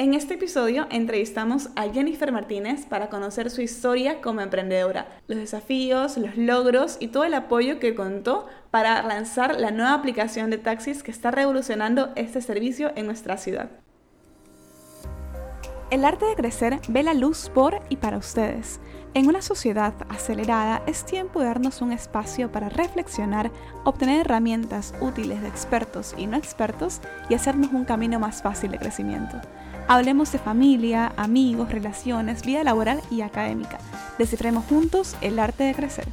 En este episodio entrevistamos a Jennifer Martínez para conocer su historia como emprendedora, los desafíos, los logros y todo el apoyo que contó para lanzar la nueva aplicación de taxis que está revolucionando este servicio en nuestra ciudad. El arte de crecer ve la luz por y para ustedes. En una sociedad acelerada es tiempo de darnos un espacio para reflexionar, obtener herramientas útiles de expertos y no expertos y hacernos un camino más fácil de crecimiento. Hablemos de familia, amigos, relaciones, vida laboral y académica. Descifremos juntos el arte de crecer.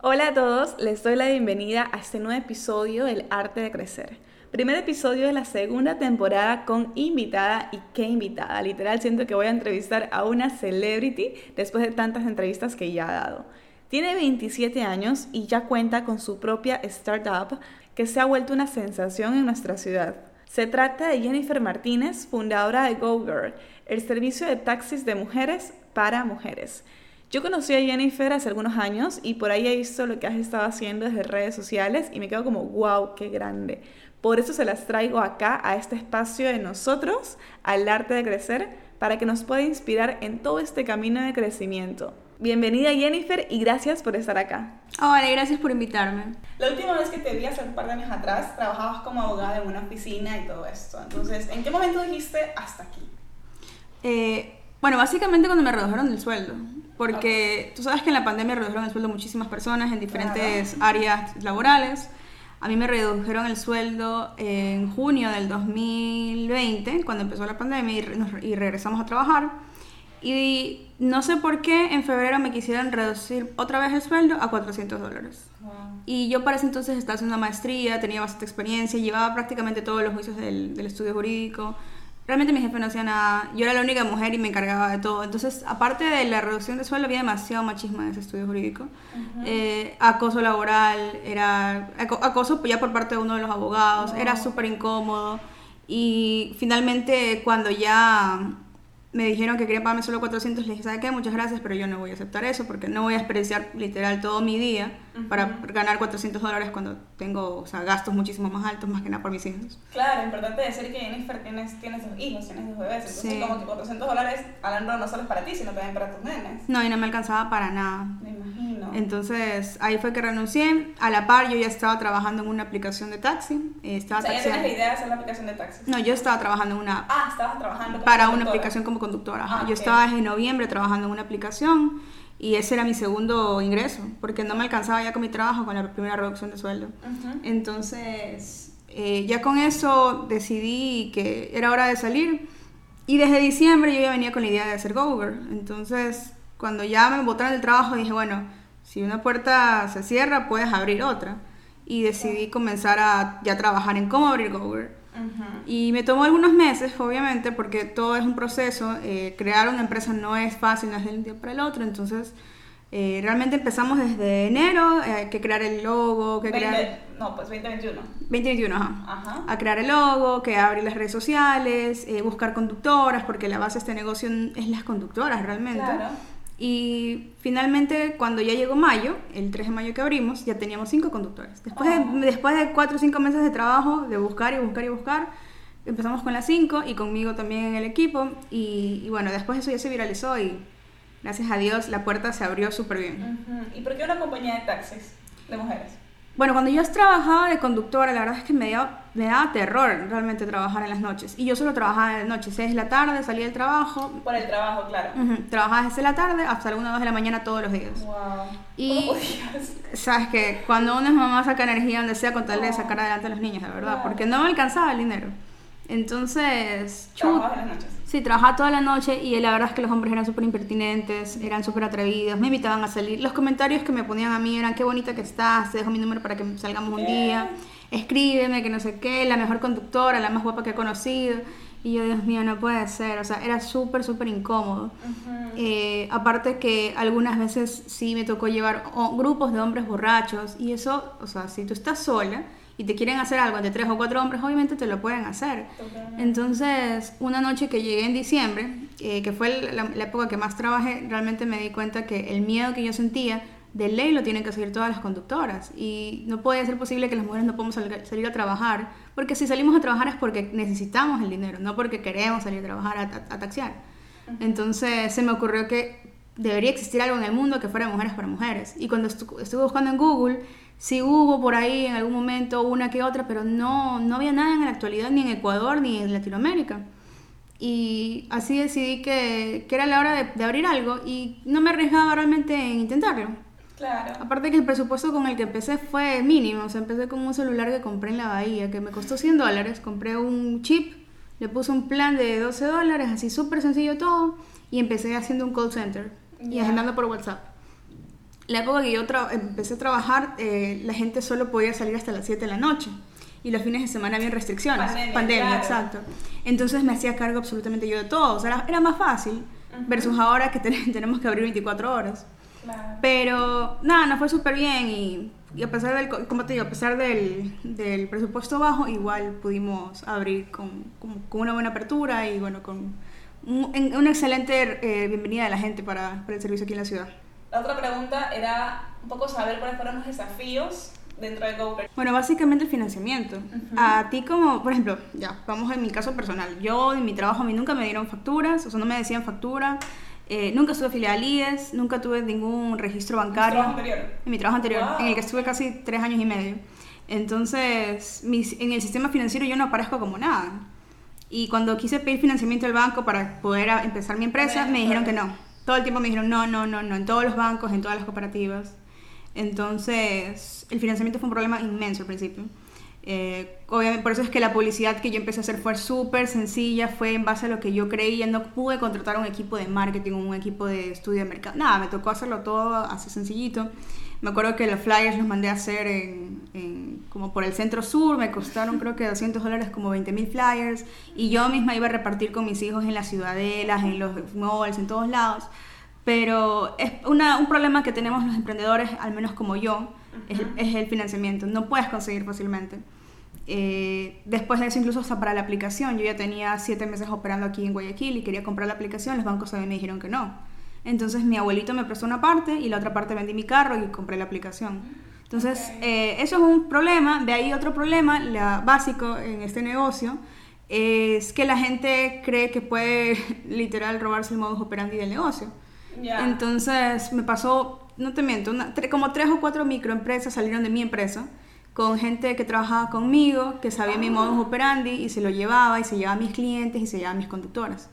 Hola a todos, les doy la bienvenida a este nuevo episodio del arte de crecer. Primer episodio de la segunda temporada con invitada y qué invitada. Literal siento que voy a entrevistar a una celebrity después de tantas entrevistas que ya ha dado. Tiene 27 años y ya cuenta con su propia startup que se ha vuelto una sensación en nuestra ciudad. Se trata de Jennifer Martínez, fundadora de GoGirl, el servicio de taxis de mujeres para mujeres. Yo conocí a Jennifer hace algunos años y por ahí he visto lo que has estado haciendo desde redes sociales y me quedo como, wow, qué grande. Por eso se las traigo acá, a este espacio de nosotros, al arte de crecer, para que nos pueda inspirar en todo este camino de crecimiento. Bienvenida Jennifer y gracias por estar acá. Hola, gracias por invitarme. La última vez que te vi hace un par de años atrás, trabajabas como abogada en una oficina y todo esto. Entonces, ¿en qué momento dijiste hasta aquí? Eh, bueno, básicamente cuando me redujeron el sueldo. Porque tú sabes que en la pandemia redujeron el sueldo muchísimas personas en diferentes áreas laborales. A mí me redujeron el sueldo en junio del 2020, cuando empezó la pandemia y, y regresamos a trabajar. Y no sé por qué en febrero me quisieran reducir otra vez el sueldo a 400 dólares. Y yo para ese entonces estaba haciendo una maestría, tenía bastante experiencia, llevaba prácticamente todos los juicios del, del estudio jurídico. Realmente mi jefe no hacía nada, yo era la única mujer y me encargaba de todo. Entonces, aparte de la reducción de sueldo, había demasiado machismo en ese estudio jurídico. Eh, acoso laboral, era acoso ya por parte de uno de los abogados, era súper incómodo. Y finalmente, cuando ya me dijeron que querían pagarme solo 400, les dije, ¿sabe qué? Muchas gracias, pero yo no voy a aceptar eso porque no voy a desperdiciar literal todo mi día para ganar 400 dólares cuando tengo o sea, gastos muchísimo más altos, más que nada por mis hijos. Claro, importante decir que Jennifer tienes dos hijos, tienes dos bebés, entonces como que 400 dólares hablando no solo es para ti, sino también para tus nenes. No, y no me alcanzaba para nada. Me imagino. Entonces ahí fue que renuncié. A la par yo ya estaba trabajando en una aplicación de taxi. Eh, estaba o sea, ¿ya tienes la idea de hacer la aplicación de taxi? No, yo estaba trabajando en una... Ah, estabas trabajando Para una aplicación como conductora. Ah, yo estaba en noviembre trabajando en una aplicación y ese era mi segundo ingreso, porque no me alcanzaba ya con mi trabajo con la primera reducción de sueldo. Entonces, eh, ya con eso decidí que era hora de salir y desde diciembre yo ya venía con la idea de hacer Gover. Entonces, cuando ya me botaron del trabajo, dije, bueno, si una puerta se cierra, puedes abrir otra. Y decidí comenzar a ya trabajar en cómo abrir Gover. Y me tomó algunos meses, obviamente, porque todo es un proceso. Eh, crear una empresa no es fácil, no es de un día para el otro. Entonces, eh, realmente empezamos desde enero, eh, que crear el logo, que crear... No, pues 2021. 2021, ajá. A crear el logo, que abrir las redes sociales, buscar conductoras, porque la base de este negocio es las conductoras realmente. Claro. Y finalmente, cuando ya llegó mayo, el 3 de mayo que abrimos, ya teníamos cinco conductores. Después, de, oh. después de cuatro o cinco meses de trabajo, de buscar y buscar y buscar, empezamos con las cinco y conmigo también en el equipo. Y, bueno, después eso ya se viralizó y gracias a Dios la puerta se abrió súper bien. ¿Y por qué una compañía de taxis de mujeres? Bueno, cuando yo trabajaba de conductora, la verdad es que me daba, me daba terror realmente trabajar en las noches. Y yo solo trabajaba en las noches, 6 de la tarde, salía del trabajo. Por el trabajo, claro. Trabajaba desde la tarde hasta alguna 2 de la mañana todos los días. Wow. Y sabes que cuando es mamá saca energía donde sea con tal de sacar adelante a los niños, la verdad, porque no me alcanzaba el dinero. Entonces, ¿Trabajabas en las noches? Sí, trabajaba toda la noche y la verdad es que los hombres eran súper impertinentes, eran súper atrevidos, me invitaban a salir. Los comentarios que me ponían a mí eran, qué bonita que estás, te dejo mi número para que salgamos un día, escríbeme, que no sé qué, la mejor conductora, la más guapa que he conocido. Y yo, Dios mío, no puede ser, o sea, era súper, súper incómodo. Eh, aparte que algunas veces sí me tocó llevar grupos de hombres borrachos y eso, o sea, si tú estás sola, y te quieren hacer algo de tres o cuatro hombres, obviamente te lo pueden hacer. Entonces, una noche que llegué en diciembre, eh, que fue la, época que más trabajé, realmente me di cuenta que el miedo que yo sentía, de ley lo tienen que seguir todas las conductoras. Y no puede ser posible que las mujeres no podamos salir a trabajar Porque si salimos a trabajar es porque necesitamos el dinero, no porque queremos salir a trabajar a, a, a taxiar. Entonces se me ocurrió que debería existir algo en el mundo que fuera mujeres para mujeres. Y cuando estu- estuve buscando en Google, sí hubo por ahí en algún momento una que otra, pero no, no había nada en la actualidad ni en Ecuador ni en Latinoamérica. Y así decidí que, que era la hora de, de abrir algo y no me arriesgaba realmente en intentarlo. Claro. Aparte que el presupuesto con el que empecé fue mínimo, o sea, empecé con un celular que compré en la Bahía, que me costó 100 dólares, compré un chip, le puse un plan de 12 dólares, así súper sencillo todo, y empecé haciendo un call center y agendando por WhatsApp. La época que yo empecé a trabajar, eh, la gente solo podía salir hasta las 7 de la noche. Y los fines de semana había restricciones. Pandemia, claro. exacto. Entonces me hacía cargo absolutamente yo de todo. O sea, era, era más fácil versus ahora que ten- tenemos que abrir 24 horas. Claro. Pero nada, nos fue súper bien y, y a pesar del, co- como te digo, a pesar del, del presupuesto bajo, igual pudimos abrir con, con- con una buena apertura y bueno, con un- una excelente eh, bienvenida de la gente para, para el servicio aquí en la ciudad. La otra pregunta era un poco saber cuáles fueron los desafíos dentro de GoBird. Bueno, básicamente el financiamiento. A ti como, por ejemplo, ya, vamos en mi caso personal. Yo en mi trabajo a mí nunca me dieron facturas, o sea, no me decían factura. eh, nunca estuve afiliada al IES, nunca tuve ningún registro bancario. trabajo anterior? En mi trabajo anterior, Wow. en el que estuve casi tres años y medio. Entonces, mis- en el sistema financiero yo no aparezco como nada. Y cuando quise pedir financiamiento al banco para poder empezar mi empresa, me dijeron que no. Todo el tiempo me dijeron no, no, no, no, en todos los bancos, en todas las cooperativas. Entonces, el financiamiento fue un problema inmenso al principio. Eh, obviamente, por eso es que la publicidad que yo empecé a hacer fue súper sencilla, fue en base a lo que yo creía. No pude contratar un equipo de marketing, un equipo de estudio de mercado. Nada, me tocó hacerlo todo así sencillito. Me acuerdo que los flyers los mandé a hacer en, en- como por el centro sur, me costaron creo que 200 dólares como 20 mil flyers y yo misma iba a repartir con mis hijos en las ciudadelas, en los malls, en todos lados. Pero es una- un problema que tenemos los emprendedores, al menos como yo, es, el, es el financiamiento. No puedes conseguir fácilmente. Eh, después de eso, incluso hasta para la aplicación, yo ya tenía siete meses operando aquí en Guayaquil y quería comprar la aplicación, los bancos también me dijeron que no. Entonces mi abuelito me prestó una parte y la otra parte vendí mi carro y compré la aplicación. Entonces, eh, eso es un problema. De ahí otro problema la, básico en este negocio es que la gente cree que puede literal robarse el modus operandi del negocio. Entonces me pasó, no te miento, una- tre- como tres o cuatro microempresas salieron de mi empresa con gente que trabajaba conmigo, que sabía mi modus operandi y se lo llevaba y se llevaba a mis clientes y se llevaba a mis conductoras.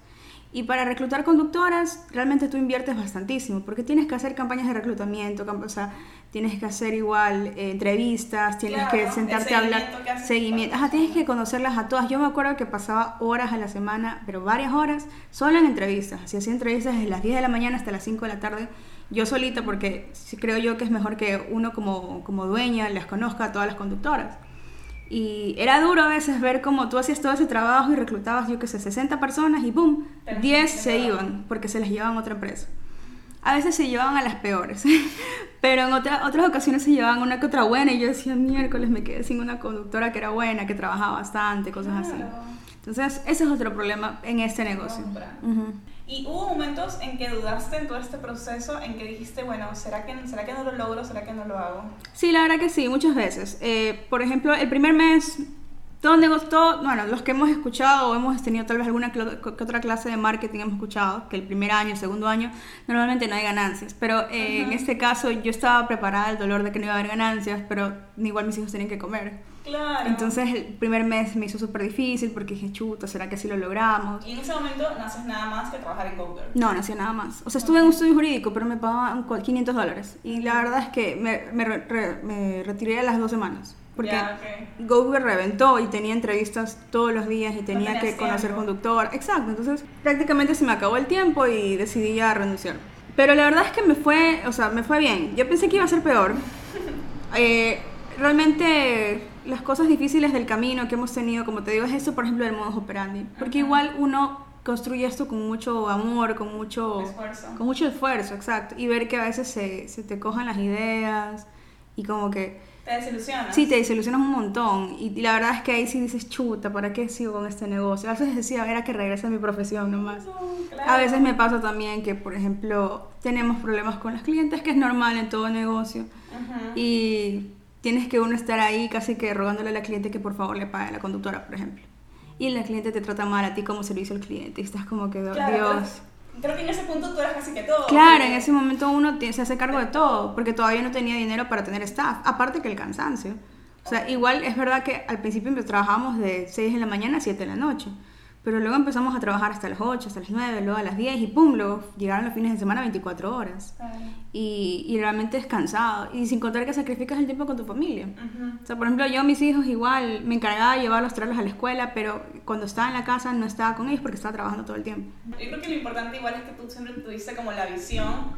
Y para reclutar conductoras, realmente tú inviertes bastantísimo, porque tienes que hacer campañas de reclutamiento, o sea, tienes que hacer igual eh, entrevistas, tienes Claro, que sentarte a hablar, seguimiento que seguimiento, ajá, tienes que conocerlas a todas. Yo me acuerdo que pasaba horas a la semana, pero varias horas, solo en entrevistas. Así hacía entrevistas desde las 10 de la mañana hasta las 5 de la tarde, yo solita, porque creo yo que es mejor que uno como, como dueña las conozca a todas las conductoras. Y era duro a veces ver cómo tú hacías todo ese trabajo y reclutabas, yo que sé, 60 personas y ¡boom! Pero 10 se iban porque se les llevaban a otra empresa. A veces se llevaban a las peores, pero en otra- otras ocasiones se llevaban una que otra buena y yo decía, miércoles me quedé sin una conductora que era buena, que trabajaba bastante, cosas así. Entonces, ese es otro problema en este negocio. Y hubo momentos en que dudaste en todo este proceso, en que dijiste, bueno, ¿será que, ¿será que no lo logro? ¿Será que no lo hago? Sí, la verdad que sí, muchas veces. Eh, por ejemplo, el primer mes, negocio, todo- bueno, los que hemos escuchado o hemos tenido tal vez alguna que otra clase de marketing hemos escuchado, que el primer año, el segundo año, normalmente no hay ganancias. Pero eh, en este caso yo estaba preparada al dolor de que no iba a haber ganancias, pero igual mis hijos tenían que comer. Claro. Entonces el primer mes me hizo súper difícil porque dije, chuta, ¿será que así lo logramos? Y en ese momento no haces nada más que trabajar en GoGirl. No, no hacía nada más. O sea, estuve en un estudio jurídico, pero me pagaban cu- 500 dólares. Y la verdad es que me, me re- me retiré a las dos semanas. Porque Ya, ok. Google reventó y tenía entrevistas todos los días y tenía que conocer tiempo. conductor. Exacto, entonces prácticamente se me acabó el tiempo y decidí ya renunciar. Pero la verdad es que me fue, o sea, me fue bien. Yo pensé que iba a ser peor. Eh, realmente las cosas difíciles del camino que hemos tenido, como te digo, es eso, por ejemplo, del modus operandi. Porque igual uno construye esto con mucho amor, con mucho Esfuerzo. con mucho esfuerzo, exacto. Y ver que a veces se, se te cojan las ideas y como que Te desilusionas. Sí, te desilusionas un montón. Y, y la verdad es que ahí sí dices, chuta, ¿para qué sigo con este negocio? A veces decía, era que regrese a mi profesión nomás. No, claro. A veces me pasa también que, por ejemplo, tenemos problemas con los clientes, que es normal en todo negocio. Ujú. Y tienes que uno estar ahí casi que rogándole a la cliente que por favor le pague a la conductora, por ejemplo. Y la cliente te trata mal a ti como servicio al cliente y estás como que, Claro, Dios. pero Creo que en ese punto tú eras casi que todo. Claro, en ese momento uno se hace cargo de todo, porque todavía no tenía dinero para tener staff, aparte que el cansancio. O sea, igual es verdad que al principio trabajábamos de 6 de la mañana a 7 de la noche, pero luego empezamos a trabajar hasta las 8, hasta las 9, luego a las 10 y pum, luego llegaron los fines de semana 24 horas. Y, y realmente es cansado, y sin contar que sacrificas el tiempo con tu familia. O sea, por ejemplo, yo, mis hijos, igual me encargaba de llevarlos, traerlos a la escuela, pero cuando estaba en la casa no estaba con ellos porque estaba trabajando todo el tiempo. Yo creo que lo importante igual es que tú siempre tuviste como la visión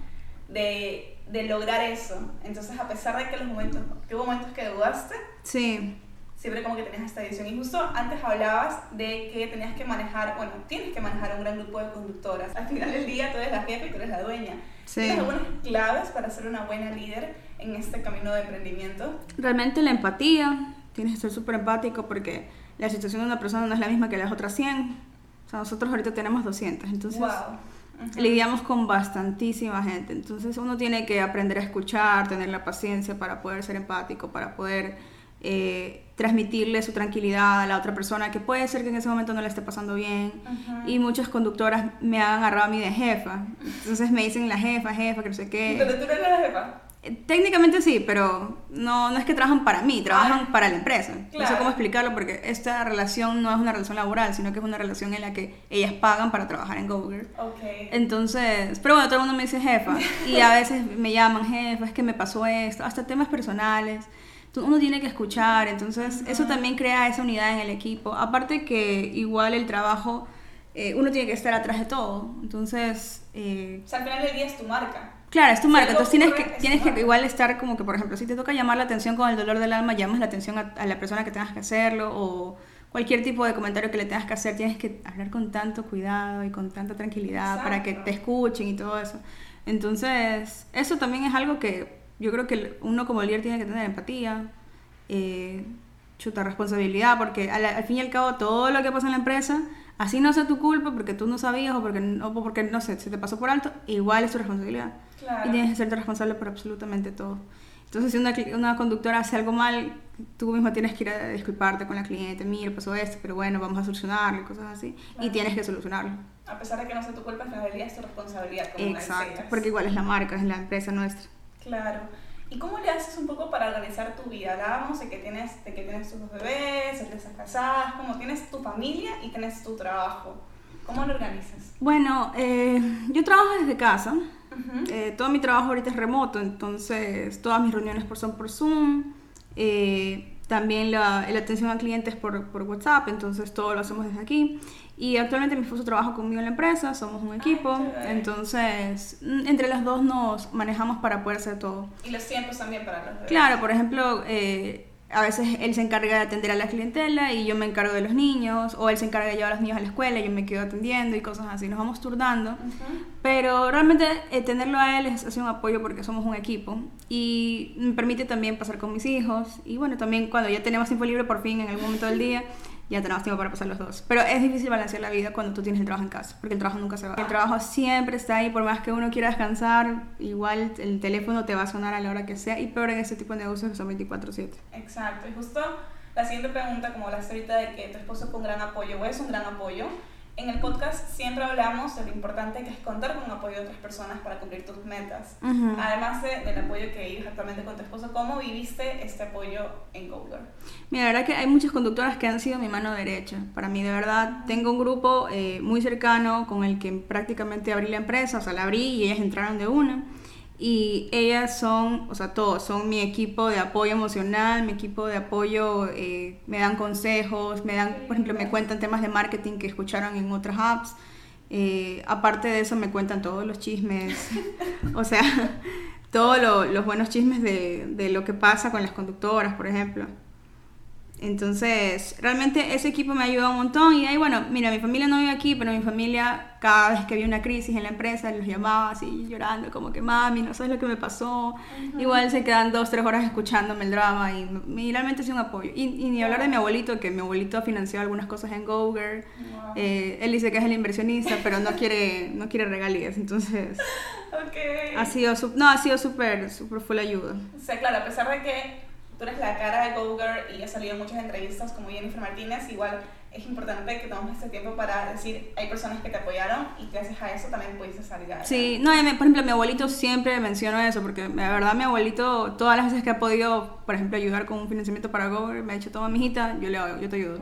de, de lograr eso. Entonces, a pesar de que los momentos, que hubo momentos que dudaste, Sí, siempre como que tenías esta visión. Y justo antes hablabas de que tenías que manejar, bueno, tienes que manejar un gran grupo de conductoras. Al final del día tú eres la jefa y tú eres la dueña. Sí. ¿Tienes algunas claves para ser una buena líder en este camino de emprendimiento? realmente la empatía, tienes que ser súper empático porque la situación de una persona no es la misma que las otras 100. O sea, nosotros ahorita tenemos 200, entonces wow. Ujú. lidiamos con bastantísima gente. Entonces uno tiene que aprender a escuchar, tener la paciencia para poder ser empático, para poder eh, transmitirle su tranquilidad a la otra persona que puede ser que en ese momento no le esté pasando bien. Y muchas conductoras me han agarrado a mí de jefa. Entonces me dicen la jefa, jefa, que no sé qué. Pero tú no eres la jefa. Eh, Técnicamente sí, pero no, no es que trabajan para mí, trabajan Ah, para la empresa. No sé claro. cómo explicarlo porque esta relación no es una relación laboral, sino que es una relación en la que ellas pagan para trabajar en Google. Ok. Entonces, pero bueno, todo el mundo me dice jefa y a veces me llaman jefa, es que me pasó esto, hasta temas personales. Uno tiene que escuchar, entonces eso también crea esa unidad en el equipo. Aparte que igual el trabajo, eh, uno tiene que estar atrás de todo. Entonces, eh, O sea, al final del día es tu marca. Claro, es tu marca, entonces tienes que, es tienes que igual estar como que, por ejemplo, si te toca llamar la atención con el dolor del alma, llamas la atención a, a la persona que tengas que hacerlo o cualquier tipo de comentario que le tengas que hacer, tienes que hablar con tanto cuidado y con tanta tranquilidad para que te escuchen y todo eso. Entonces, eso también es algo que yo creo que uno como líder tiene que tener empatía, eh, chuta responsabilidad, porque al, al fin y al cabo todo lo que pasa en la empresa, así no sea tu culpa porque tú no sabías o porque, no- o porque no sé, se te pasó por alto, igual es tu responsabilidad. Claro. Y tienes que serte responsable por absolutamente todo. Entonces, si una, una conductora hace algo mal, tú mismo tienes que ir a disculparte con la cliente. Mira, pasó esto, pero bueno, vamos a solucionarlo y cosas así. Y Claro. tienes que solucionarlo. A pesar de que no sea tu culpa, del día es tu responsabilidad. Como Exacto. Porque igual es la marca, es la empresa nuestra. Claro. ¿Y cómo le haces un poco para organizar tu vida? Hablábamos de que tienes, de que tienes tus dos bebés, de que estás casada, como tienes tu familia y tienes tu trabajo. ¿Cómo lo organizas? Bueno, eh, yo trabajo desde casa. Eh, todo mi trabajo ahorita es remoto, entonces todas mis reuniones por- son por Zoom. Eh, también la, la atención al cliente es por, por WhatsApp, entonces todo lo hacemos desde aquí. Y actualmente mi esposo trabaja conmigo en la empresa, somos un equipo, chévere. entonces mm, entre las dos nos manejamos para poder hacer todo. Y los tiempos también para los bebés. Claro, por ejemplo, eh, a veces él se encarga de atender a la clientela y yo me encargo de los niños, o él se encarga de llevar a los niños a la escuela y yo me quedo atendiendo y cosas así, nos vamos turnando. Ujú. Pero realmente eh, tenerlo a él es, es un apoyo porque somos un equipo y me permite también pasar con mis hijos y bueno, también cuando ya tenemos tiempo libre por fin en algún momento del día, ya tenemos tiempo para pasar los dos. Pero es difícil balancear la vida cuando tú tienes el trabajo en casa, porque el trabajo nunca se va. El trabajo siempre está ahí, por más que uno quiera descansar, igual el teléfono te va a sonar a la hora que sea y peor en este tipo de negocios que son 24/7. Exacto. Y justo la siguiente pregunta, como hablaste ahorita de que tu esposo fue un gran apoyo o es un gran apoyo, en el podcast siempre hablamos de lo importante que es contar con el apoyo de otras personas para cumplir tus metas. Ujú. Además de- del apoyo que vives actualmente con tu esposo, ¿cómo viviste este apoyo en Google? Mira, la verdad que hay muchas conductoras que han sido mi mano derecha. Para mí, de verdad, tengo un grupo eh, muy cercano con el que prácticamente abrí la empresa, o sea, la abrí y ellas entraron de una. Y ellas son, o sea, todos, son mi equipo de apoyo emocional, mi equipo de apoyo, eh, me dan consejos, me dan, por ejemplo, me cuentan temas de marketing que escucharon en otras apps. Eh, aparte de eso, me cuentan todos los chismes, o sea, todos lo- los buenos chismes de, de lo que pasa con las conductoras, por ejemplo. Entonces, realmente ese equipo me ayuda un montón. Y ahí, bueno, mira, mi familia no vive aquí, pero mi familia, cada vez que había una crisis en la empresa, los llamaba así llorando, como que mami, no sabes lo que me pasó. Igual se quedan dos, tres horas escuchándome el drama y, y realmente es un apoyo. Y, y ni hablar de mi abuelito, que mi abuelito ha financiado algunas cosas en Google. Wow. Eh, él dice que es el inversionista, pero no quiere, no quiere regalías. Entonces, Ok. ha sido, no, ha sido súper, súper full ayuda. O sea, claro, a pesar de que tú eres la cara de GoGirl y ha salido en muchas entrevistas como Jennifer Martínez, igual es importante que tomemos este tiempo para decir, hay personas que te apoyaron y gracias a eso también pudiste salir. Sí, no, por ejemplo, mi abuelito siempre menciona eso, porque la verdad mi abuelito, todas las veces que ha podido, por ejemplo, ayudar con un financiamiento para GoGirl, me ha dicho, toma, mijita, yo, le, yo te ayudo.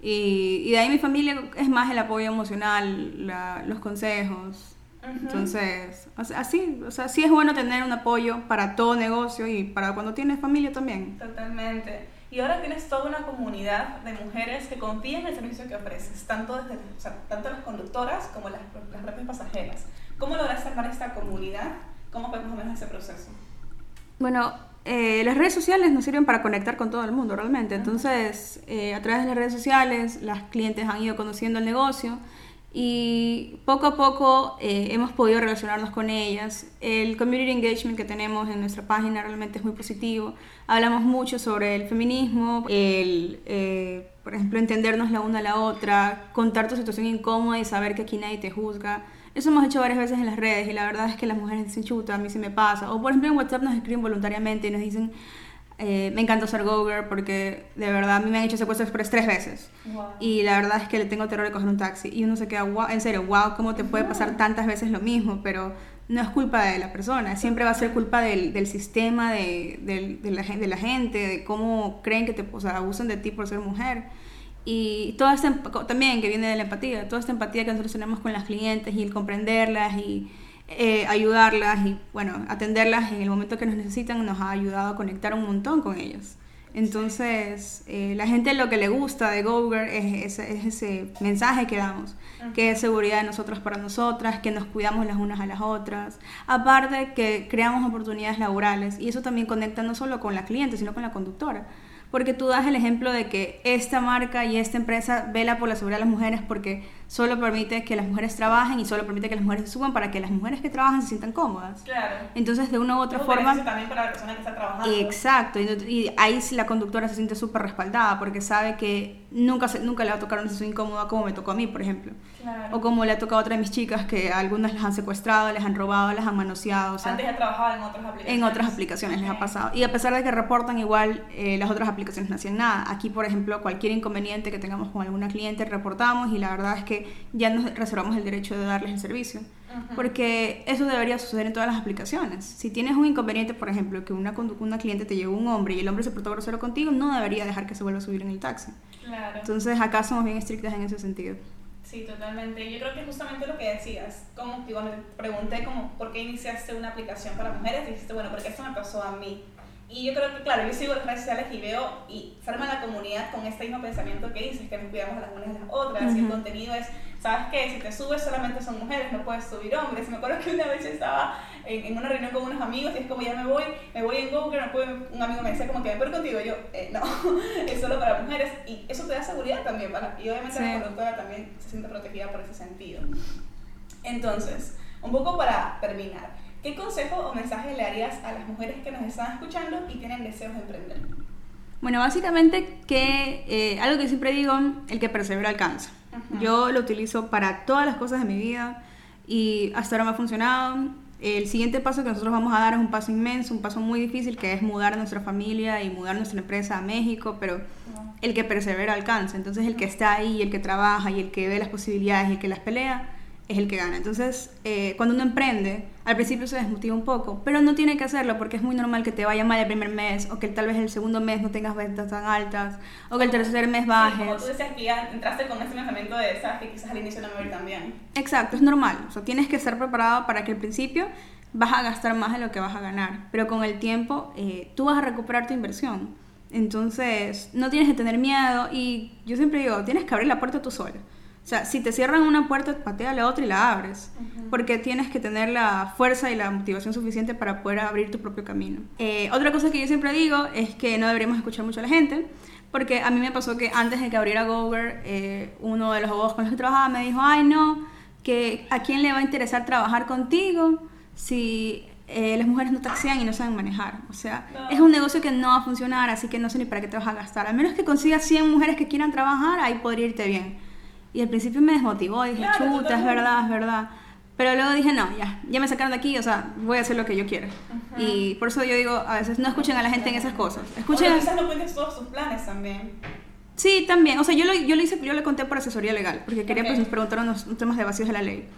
Y, y, de ahí mi familia es más el apoyo emocional, los consejos, entonces, así, o sea, sí es bueno tener un apoyo para todo negocio y para cuando tienes familia también. Totalmente. Y ahora tienes toda una comunidad de mujeres que confían en el servicio que ofreces, tanto, desde, o sea, tanto las conductoras como las, las propias pasajeras. ¿Cómo lograste armar esta comunidad? ¿Cómo fue más o menos ese proceso? Bueno, eh, las redes sociales nos sirven para conectar con todo el mundo realmente. Entonces, eh, a través de las redes sociales, las clientes han ido conociendo el negocio y poco a poco eh, hemos podido relacionarnos con ellas. El community engagement que tenemos en nuestra página realmente es muy positivo. Hablamos mucho sobre el feminismo, el, eh, por ejemplo, entendernos la una a la otra, contar tu situación incómoda y saber que aquí nadie te juzga. Eso hemos hecho varias veces en las redes y la verdad es que las mujeres dicen, chuta, a mí se me pasa. O por ejemplo en WhatsApp nos escriben voluntariamente y nos dicen, eh, me encanta ser Goger porque de verdad a mí me han hecho secuestro express tres veces. Y la verdad es que le tengo terror de coger un taxi. Y uno se queda, wow, en serio, wow, ¿cómo te puede pasar tantas veces lo mismo? Pero no es culpa de la persona, siempre va a ser culpa del, del sistema, de, de, la, de, la, gente, de cómo creen que te o sea, abusan de ti por ser mujer. Y toda esta, también que viene de la empatía, toda esta empatía que nosotros tenemos con las clientes y el comprenderlas y eh, ayudarlas y bueno, atenderlas en el momento que nos necesitan nos ha ayudado a conectar un montón con ellos. Entonces, eh, la gente lo que le gusta de Goger es, es, ese mensaje que damos, que es seguridad de nosotros para nosotras, que nos cuidamos las unas a las otras, aparte que creamos oportunidades laborales y eso también conecta no solo con la cliente, sino con la conductora. Porque tú das el ejemplo de que esta marca y esta empresa vela por la seguridad de las mujeres porque solo permite que las mujeres trabajen y solo permite que las mujeres suban para que las mujeres que trabajan se sientan cómodas. Claro. Entonces, de una u otra forma... también para la persona que está trabajando. Exacto, y, ahí la conductora se siente súper respaldada porque sabe que nunca, se, nunca le va a tocar una situación incómoda como me tocó a mí, por ejemplo. Claro. O como le ha tocado a otra de mis chicas que algunas las han secuestrado, les han robado, las han manoseado. O sea, Antes ya trabajado en otras aplicaciones. En otras aplicaciones les ha pasado. Y a pesar de que reportan igual, eh, las otras aplicaciones no hacían nada. Aquí, por ejemplo, cualquier inconveniente que tengamos con alguna cliente, reportamos y la verdad es que ya nos reservamos el derecho de darles el servicio. Porque eso debería suceder en todas las aplicaciones. Si tienes un inconveniente, por ejemplo, que una, una cliente te llevó un hombre y el hombre se portó grosero contigo, no debería dejar que se vuelva a subir en el taxi. Claro. Entonces acá somos bien estrictas en ese sentido. Sí, totalmente. Yo creo que justamente lo que decías, como pregunté como por qué iniciaste una aplicación para mujeres, dijiste, bueno, porque esto me pasó a mí. Y yo creo que, claro, yo sigo las redes sociales y veo y forma la comunidad con este mismo pensamiento que dices, que nos cuidamos las unas de las otras, y el contenido es, ¿sabes qué? Si te subes solamente son mujeres, no puedes subir hombres. Me acuerdo que una vez yo estaba en, una reunión con unos amigos y es como, ya me voy, me voy en Google, no puedo, un amigo me decía como que me voy contigo, y yo, eh, no, es solo para mujeres. Y eso te da seguridad también, ¿vale? Y obviamente la conductora también se siente protegida por ese sentido. Entonces, un poco para terminar. ¿Qué consejo o mensaje le harías a las mujeres que nos están escuchando y tienen deseos de emprender? Bueno, básicamente que eh, algo que siempre digo, el que persevera alcanza. Yo lo utilizo para todas las cosas de mi vida y hasta ahora me ha funcionado. El siguiente paso que nosotros vamos a dar es un paso inmenso, un paso muy difícil, que es mudar nuestra familia y mudar nuestra empresa a México, pero el que persevera alcanza. Entonces el que está ahí, el que trabaja y el que ve las posibilidades y el que las pelea, es el que gana. Entonces, eh, cuando uno emprende, al principio se desmotiva un poco, pero no tiene que hacerlo porque es muy normal que te vaya mal el primer mes o que tal vez el segundo mes no tengas ventas tan altas o que el tercer mes bajes. como tú decías que ya entraste con ese pensamiento de, sabes, que quizás al inicio no me va a ir tan bien. Exacto, es normal. O sea, tienes que estar preparado para que al principio vas a gastar más de lo que vas a ganar, pero con el tiempo eh, tú vas a recuperar tu inversión. Entonces, no tienes que tener miedo y yo siempre digo, tienes que abrir la puerta tú solo. O sea, si te cierran una puerta, patea la otra y la abres, porque tienes que tener la fuerza y la motivación suficiente para poder abrir tu propio camino. Eh, otra cosa que yo siempre digo es que no deberíamos escuchar mucho a la gente, porque a mí me pasó que antes de que abriera Gover, eh, uno de los abogados con los que trabajaba me dijo, ay no, que a quién le va a interesar trabajar contigo si eh, las mujeres no taxean y no saben manejar. O sea, es un negocio que no va a funcionar, así que no sé ni para qué te vas a gastar. A menos que consigas 100 mujeres que quieran trabajar, ahí podría irte bien. Y al principio me desmotivó, dije, chuta, es verdad, es verdad. Pero luego dije, no, ya, ya me sacaron de aquí, o sea, voy a hacer lo que yo quiera. Y por eso yo digo, a veces no escuchen a la gente en esas cosas. Escuchen... O quizás no cuentes todos tus planes también. Sí, también. O sea, yo lo, yo lo hice, yo le conté por asesoría legal, porque quería, pues, nos preguntaron unos temas de vacíos de la ley.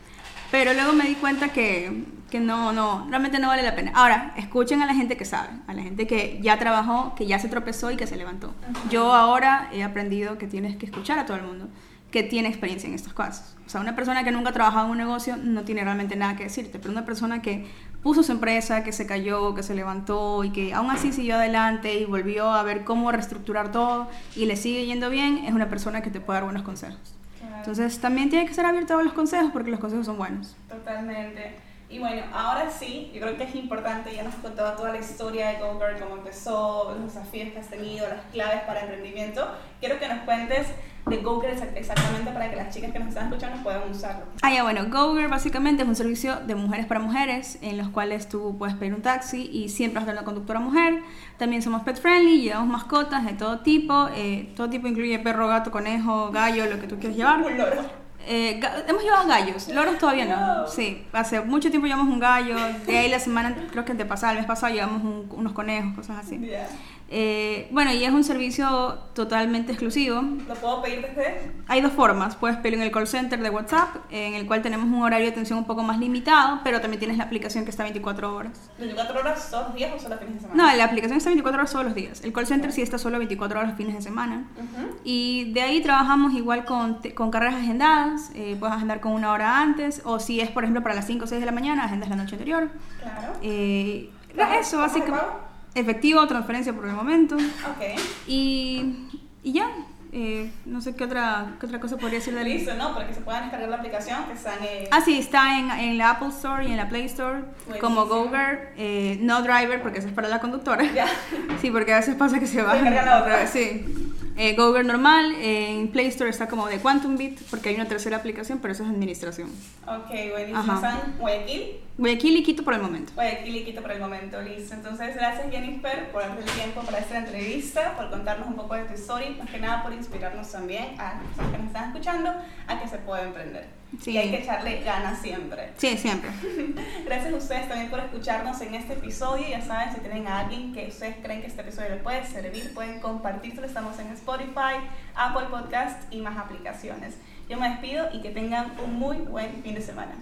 Pero luego me di cuenta que, que no, no, realmente no vale la pena. Ahora, escuchen a la gente que sabe, a la gente que ya trabajó, que ya se tropezó y que se levantó. Yo ahora he aprendido que tienes que escuchar a todo el mundo que tiene experiencia en estas cosas. O sea, una persona que nunca ha trabajado en un negocio no tiene realmente nada que decirte, pero una persona que puso su empresa, que se cayó, que se levantó y que aún así siguió adelante y volvió a ver cómo reestructurar todo y le sigue yendo bien, es una persona que te puede dar buenos consejos. Entonces también tiene que ser abierto a los consejos porque los consejos son buenos. Totalmente. Y bueno, ahora sí, yo creo que es importante, ya nos has contado toda la historia de GoGirl, cómo empezó, los desafíos que has tenido, las claves para emprendimiento. Quiero que nos cuentes de GoGirl exactamente para que las chicas que nos están escuchando puedan usarlo. Ah, ya, bueno, GoGirl básicamente es un servicio de mujeres para mujeres en los cuales tú puedes pedir un taxi y siempre vas a tener una conductora mujer. También somos pet friendly, llevamos mascotas de todo tipo. Eh, todo tipo incluye perro, gato, conejo, gallo, lo que tú quieras llevar. Un loro. Eh, hemos llevado gallos, loros todavía no. Sí, hace mucho tiempo llevamos un gallo. De ahí la semana, creo que antepasada, el mes pasado, llevamos unos conejos, cosas así. Eh, bueno, y es un servicio totalmente exclusivo. ¿Lo puedo pedir desde? Hay dos formas. Puedes pedirlo en el call center de WhatsApp, en el cual tenemos un horario de atención un poco más limitado, pero también tienes la aplicación que está 24 horas. ¿24 horas todos los días o solo fines de semana? No, la aplicación está 24 horas todos los días. El call center sí está solo 24 horas fines de semana. Y de ahí trabajamos igual con, con carreras agendadas. Eh, puedes agendar con una hora antes, o si es, por ejemplo, para las 5 o 6 de la mañana, agendas la noche anterior. Claro. Eh, eso, básicamente efectivo, transferencia por el momento. Ok. Y, y ya. Eh, no sé qué otra, qué otra cosa podría decir de Listo, ¿no? Para que se puedan descargar la aplicación, que están en... Ah, sí, está en, en la Apple Store y en la Play Store, como GoGer, eh, no Driver, porque eso es para la conductora. Ya. Sí, porque a veces pasa que se va. Sí. Eh, normal, en Play Store está como de Quantum Bit, porque hay una tercera aplicación, pero eso es administración. Ok, buenísimo. ¿Están Guayaquil? Guayaquil y Quito por el momento. Guayaquil y Quito por el momento, listo. Entonces, gracias Jennifer por el tiempo para esta entrevista, por contarnos un poco de tu historia y más que nada por inspirarnos también a los que nos están escuchando a que se pueda emprender. Sí. Y hay que echarle ganas siempre. Sí, siempre. Gracias a ustedes también por escucharnos en este episodio. Ya saben, si tienen a alguien que ustedes creen que este episodio les puede servir, pueden compartirlo. Estamos en Spotify, Apple Podcast y más aplicaciones. Yo me despido y que tengan un muy buen fin de semana.